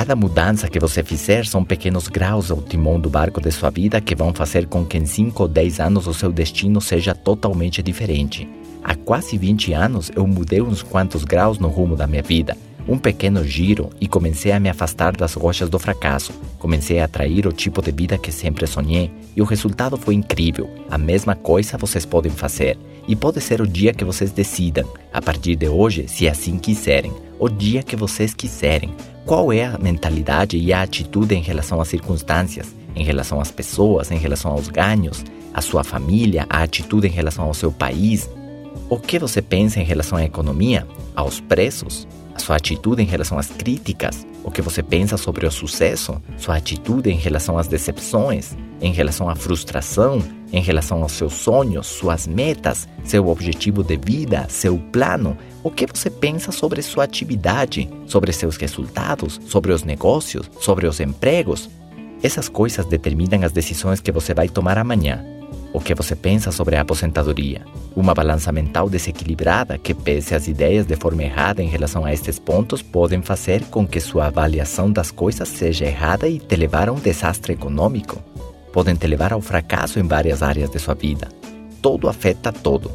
Cada mudança que você fizer são pequenos graus ao timão do barco de sua vida que vão fazer com que em 5 ou 10 anos o seu destino seja totalmente diferente. Há quase 20 anos eu mudei uns quantos graus no rumo da minha vida. Um pequeno giro e comecei a me afastar das rochas do fracasso. Comecei a atrair o tipo de vida que sempre sonhei e o resultado foi incrível. A mesma coisa vocês podem fazer. E pode ser o dia que vocês decidam, a partir de hoje, se assim quiserem, o dia que vocês quiserem. Qual é a mentalidade e a atitude em relação às circunstâncias, em relação às pessoas, em relação aos ganhos, à sua família, a atitude em relação ao seu país? O que você pensa em relação à economia, aos preços, a sua atitude em relação às críticas, o que você pensa sobre o sucesso, sua atitude em relação às decepções, em relação à frustração, em relação aos seus sonhos, suas metas, seu objetivo de vida, seu plano, o que você pensa sobre sua atividade, sobre seus resultados, sobre os negócios, sobre os empregos. Essas coisas determinam as decisões que você vai tomar amanhã. O que você pensa sobre a aposentadoria? Uma balança mental desequilibrada que pese as ideias de forma errada em relação a estes pontos podem fazer com que sua avaliação das coisas seja errada e te levar a um desastre econômico. Podem te levar ao fracasso em várias áreas de sua vida. Todo afeta todo.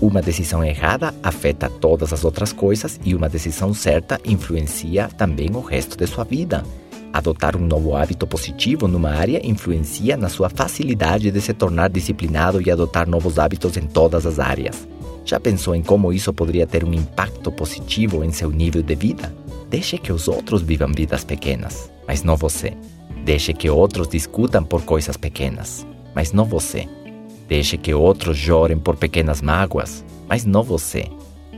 Uma decisão errada afeta todas as outras coisas e uma decisão certa influencia também o resto de sua vida. Adotar um novo hábito positivo numa área influencia na sua facilidade de se tornar disciplinado e adotar novos hábitos em todas as áreas. Já pensou em como isso poderia ter um impacto positivo em seu nível de vida? Deixe que os outros vivam vidas pequenas, mas não você. Deixe que outros discutam por coisas pequenas, mas não você. Deixe que outros chorem por pequenas mágoas, mas não você.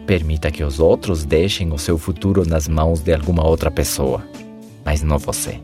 Permita que os outros deixem o seu futuro nas mãos de alguma outra pessoa, mas não você.